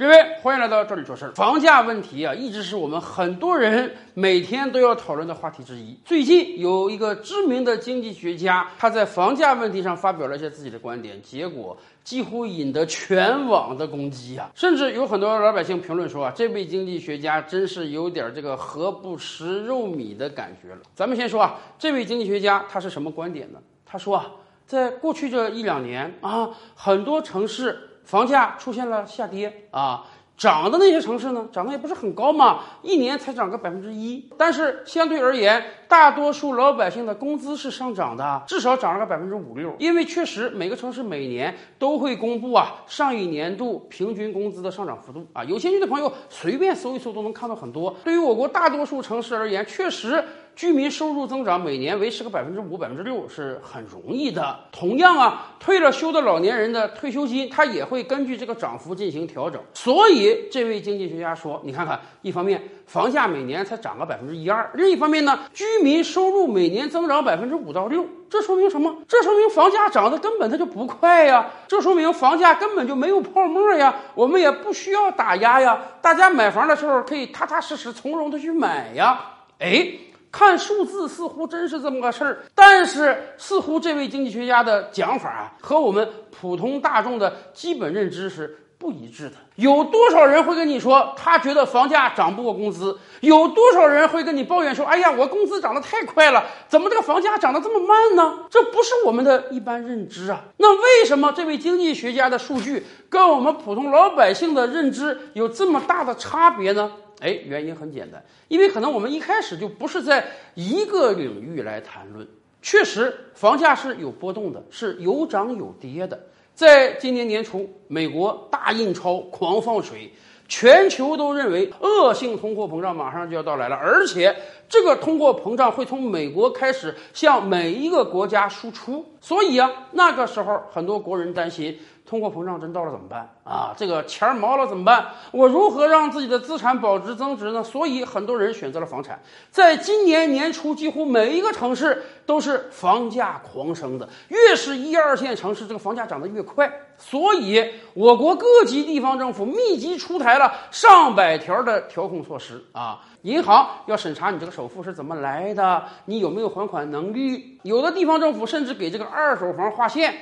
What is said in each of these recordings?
各位，欢迎来到这里说事儿。房价问题啊，一直是我们很多人每天都要讨论的话题之一。最近有一个知名的经济学家，他在房价问题上发表了一些自己的观点，结果几乎引得全网的攻击啊！甚至有很多老百姓评论说啊，这位经济学家真是有点这个何不食肉糜的感觉了。咱们先说啊，这位经济学家他是什么观点呢？他说啊，在过去这一两年啊，很多城市。房价出现了下跌啊，涨的那些城市呢，涨得也不是很高嘛，一年才涨个百分之一。但是相对而言，大多数老百姓的工资是上涨的，至少涨了个百分之五六。因为确实每个城市每年都会公布啊上一年度平均工资的上涨幅度啊，有兴趣的朋友随便搜一搜都能看到很多。对于我国大多数城市而言，确实。居民收入增长每年维持个百分之五、百分之六是很容易的。同样啊，退了休的老年人的退休金，它也会根据这个涨幅进行调整。所以，这位经济学家说：“你看看，一方面房价每年才涨个百分之一二，另一方面呢，居民收入每年增长百分之五到六，这说明什么？这说明房价涨得根本它就不快呀！这说明房价根本就没有泡沫呀！我们也不需要打压呀！大家买房的时候可以踏踏实实、从容的去买呀！哎。”看数字似乎真是这么个事儿，但是似乎这位经济学家的讲法啊，和我们普通大众的基本认知是不一致的。有多少人会跟你说，他觉得房价涨不过工资？有多少人会跟你抱怨说，哎呀，我工资涨得太快了，怎么这个房价涨得这么慢呢？这不是我们的一般认知啊。那为什么这位经济学家的数据跟我们普通老百姓的认知有这么大的差别呢？哎，原因很简单，因为可能我们一开始就不是在一个领域来谈论。确实，房价是有波动的，是有涨有跌的。在今年年初，美国大印钞、狂放水，全球都认为恶性通货膨胀马上就要到来了，而且这个通货膨胀会从美国开始向每一个国家输出。所以啊，那个时候很多国人担心。通货膨胀真到了怎么办啊？这个钱毛了怎么办？我如何让自己的资产保值增值呢？所以很多人选择了房产。在今年年初，几乎每一个城市都是房价狂升的，越是一二线城市，这个房价涨得越快。所以，我国各级地方政府密集出台了上百条的调控措施啊！银行要审查你这个首付是怎么来的，你有没有还款能力？有的地方政府甚至给这个二手房划线。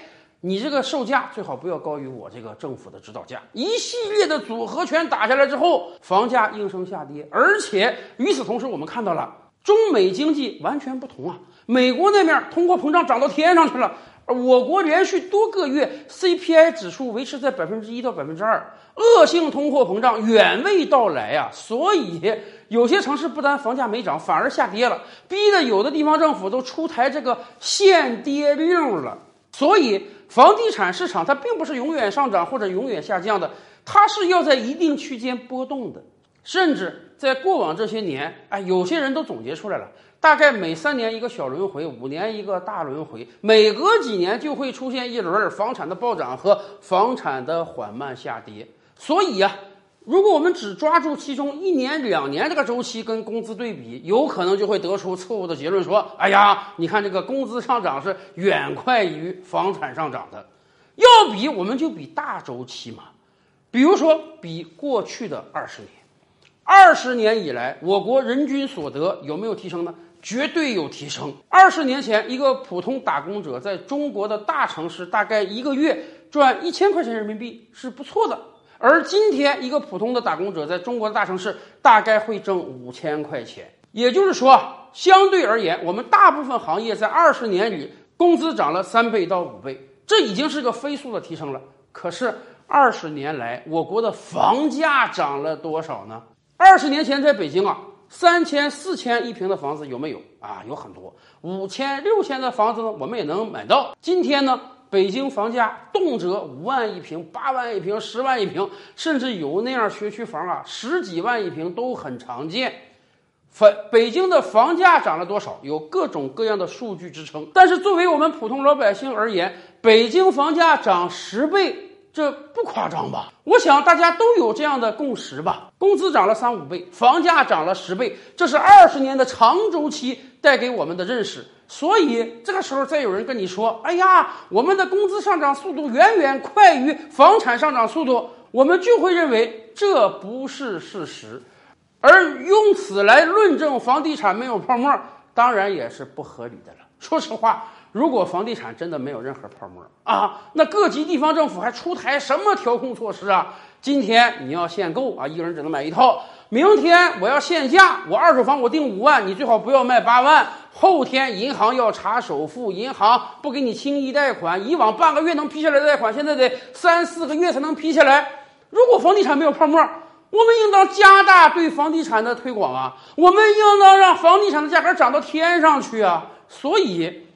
你这个售价最好不要高于我这个政府的指导价。一系列的组合拳打下来之后，房价应声下跌。而且与此同时，我们看到了中美经济完全不同啊！美国那面通货膨胀涨到天上去了，而我国连续多个月 CPI 指数维持在百分之一到百分之二，恶性通货膨胀远未到来呀！所以有些城市不但房价没涨，反而下跌了，逼得有的地方政府都出台这个限跌令了。所以。房地产市场它并不是永远上涨或者永远下降的，它是要在一定区间波动的。甚至在过往这些年，哎，有些人都总结出来了，大概每三年一个小轮回，五年一个大轮回，每隔几年就会出现一轮房产的暴涨和房产的缓慢下跌。所以呀。如果我们只抓住其中一年、两年这个周期跟工资对比，有可能就会得出错误的结论，说：“哎呀，你看这个工资上涨是远快于房产上涨的。要比，我们就比大周期嘛，比如说比过去的二十年，二十年以来，我国人均所得有没有提升呢？绝对有提升。二十年前，一个普通打工者在中国的大城市，大概一个月赚一千块钱人民币是不错的。”而今天，一个普通的打工者在中国的大城市大概会挣五千块钱。也就是说，相对而言，我们大部分行业在二十年里工资涨了三倍到五倍，这已经是个飞速的提升了。可是二十年来，我国的房价涨了多少呢？二十年前在北京啊，三千、四千一平的房子有没有啊？有很多，五千、六千的房子呢，我们也能买到。今天呢？北京房价动辄五万一平、八万一平、十万一平，甚至有那样学区房啊，十几万一平都很常见。房北京的房价涨了多少？有各种各样的数据支撑。但是作为我们普通老百姓而言，北京房价涨十倍，这不夸张吧？我想大家都有这样的共识吧？工资涨了三五倍，房价涨了十倍，这是二十年的长周期带给我们的认识。所以这个时候再有人跟你说：“哎呀，我们的工资上涨速度远远快于房产上涨速度。”我们就会认为这不是事实，而用此来论证房地产没有泡沫，当然也是不合理的了。说实话，如果房地产真的没有任何泡沫啊，那各级地方政府还出台什么调控措施啊？今天你要限购啊，一个人只能买一套；明天我要限价，我二手房我定五万，你最好不要卖八万。后天银行要查首付，银行不给你轻易贷款。以往半个月能批下来的贷款，现在得三四个月才能批下来。如果房地产没有泡沫，我们应当加大对房地产的推广啊！我们应当让房地产的价格涨到天上去啊！所以，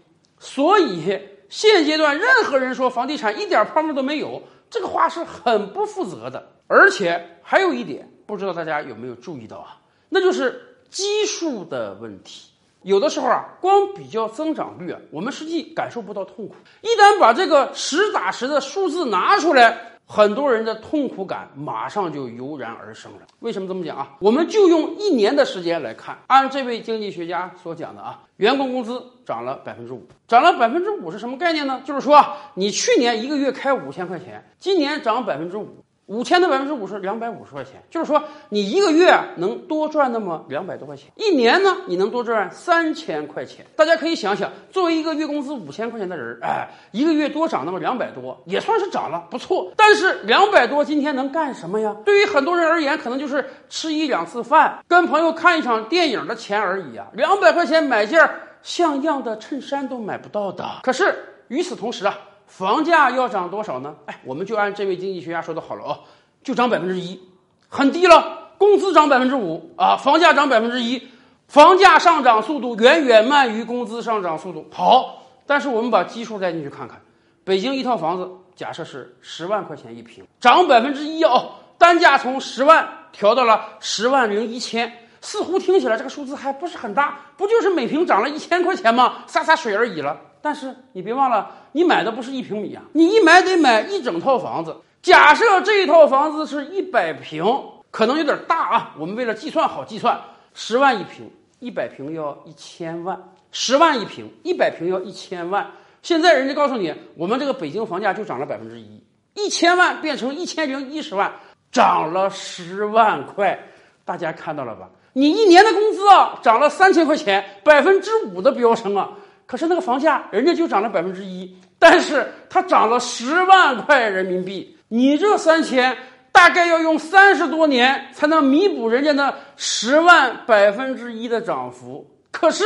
所以现阶段任何人说房地产一点泡沫都没有，这个话是很不负责的。而且还有一点，不知道大家有没有注意到啊？那就是基数的问题。有的时候啊，光比较增长率啊，我们实际感受不到痛苦。一旦把这个实打实的数字拿出来。很多人的痛苦感马上就油然而生了。为什么这么讲啊？我们就用一年的时间来看，按这位经济学家所讲的啊，员工工资涨了百分之五，涨了百分之五是什么概念呢？就是说你去年一个月开五千块钱，今年涨百分之五。五千的百分之五是两百五十块钱，就是说你一个月能多赚那么两百多块钱，一年呢你能多赚三千块钱。大家可以想想，作为一个月工资五千块钱的人，哎，一个月多涨那么两百多，也算是涨了，不错。但是两百多今天能干什么呀？对于很多人而言，可能就是吃一两次饭，跟朋友看一场电影的钱而已啊。两百块钱买件像样的衬衫都买不到的。可是与此同时啊。房价要涨多少呢？哎，我们就按这位经济学家说的好了哦，就涨百分之一，很低了。工资涨百分之五啊，房价涨百分之一，房价上涨速度远远慢于工资上涨速度。好，但是我们把基数带进去看看，北京一套房子假设是十万块钱一平，涨百分之一哦，单价从十万调到了十万零一千，似乎听起来这个数字还不是很大，不就是每平涨了一千块钱吗？洒洒水而已了。但是你别忘了，你买的不是一平米啊，你一买得买一整套房子。假设这一套房子是一百平，可能有点大啊。我们为了计算好计算，十万一平，一百平要一千万，十万一平，一百平要一千万。现在人家告诉你，我们这个北京房价就涨了百分之一，一千万变成一千零一十万，涨了十万块。大家看到了吧？你一年的工资啊，涨了三千块钱，百分之五的飙升啊。可是那个房价，人家就涨了百分之一，但是它涨了十万块人民币。你这三千大概要用三十多年才能弥补人家那十万百分之一的涨幅。可是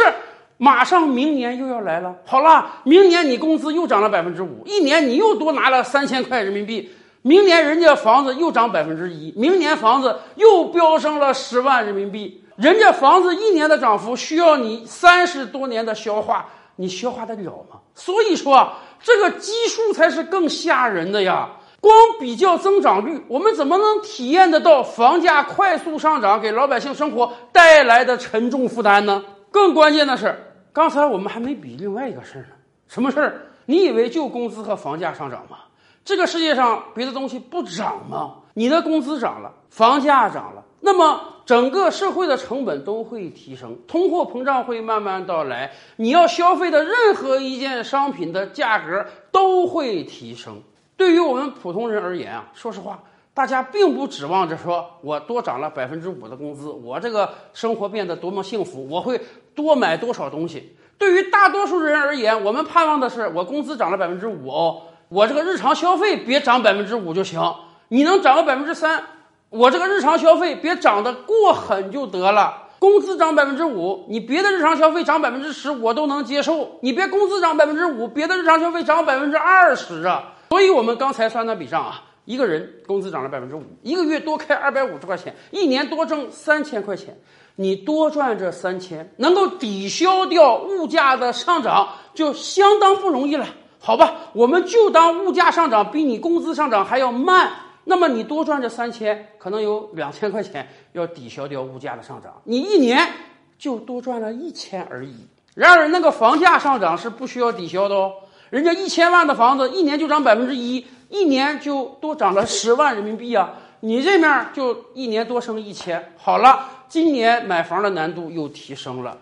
马上明年又要来了，好了，明年你工资又涨了百分之五，一年你又多拿了三千块人民币。明年人家房子又涨百分之一，明年房子又飙升了十万人民币。人家房子一年的涨幅需要你三十多年的消化。你消化得了吗？所以说啊，这个基数才是更吓人的呀！光比较增长率，我们怎么能体验得到房价快速上涨给老百姓生活带来的沉重负担呢？更关键的是，刚才我们还没比另外一个事儿呢。什么事儿？你以为就工资和房价上涨吗？这个世界上别的东西不涨吗？你的工资涨了，房价涨了。那么整个社会的成本都会提升，通货膨胀会慢慢到来，你要消费的任何一件商品的价格都会提升。对于我们普通人而言啊，说实话，大家并不指望着说我多涨了百分之五的工资，我这个生活变得多么幸福，我会多买多少东西。对于大多数人而言，我们盼望的是我工资涨了百分之五哦，我这个日常消费别涨百分之五就行，你能涨个百分之三。我这个日常消费别涨得过狠就得了，工资涨百分之五，你别的日常消费涨百分之十我都能接受，你别工资涨百分之五，别的日常消费涨百分之二十啊！所以我们刚才算那笔账啊，一个人工资涨了百分之五，一个月多开二百五十块钱，一年多挣三千块钱，你多赚这三千，能够抵消掉物价的上涨，就相当不容易了，好吧？我们就当物价上涨比你工资上涨还要慢。那么你多赚这三千，可能有两千块钱要抵消掉物价的上涨，你一年就多赚了一千而已。然而那个房价上涨是不需要抵消的哦，人家一千万的房子一年就涨百分之一，一年就多涨了十万人民币啊！你这面就一年多升一千，好了，今年买房的难度又提升了，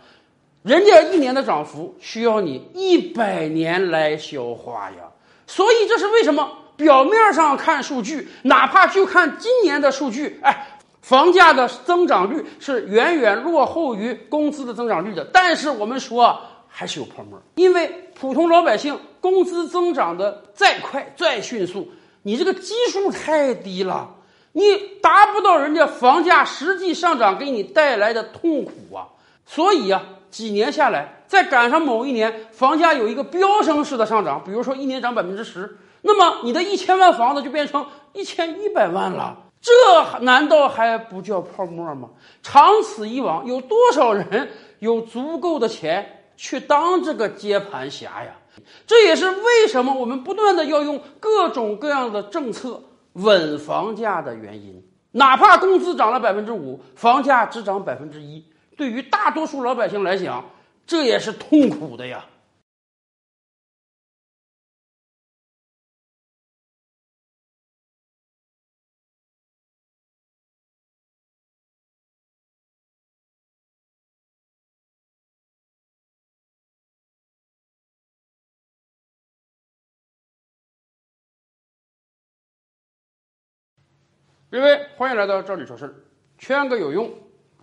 人家一年的涨幅需要你一百年来消化呀。所以这是为什么？表面上看数据，哪怕就看今年的数据，哎。房价的增长率是远远落后于工资的增长率的，但是我们说还是有泡沫，因为普通老百姓工资增长的再快再迅速，你这个基数太低了，你达不到人家房价实际上涨给你带来的痛苦啊。所以啊，几年下来，再赶上某一年房价有一个飙升式的上涨，比如说一年涨百分之十，那么你的一千万房子就变成一千一百万了。这难道还不叫泡沫吗？长此以往，有多少人有足够的钱去当这个接盘侠呀？这也是为什么我们不断的要用各种各样的政策稳房价的原因。哪怕工资涨了百分之五，房价只涨百分之一，对于大多数老百姓来讲，这也是痛苦的呀。各位，欢迎来到这里说事儿，圈个有用，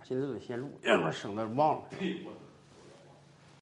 现在都得先录，省得忘了。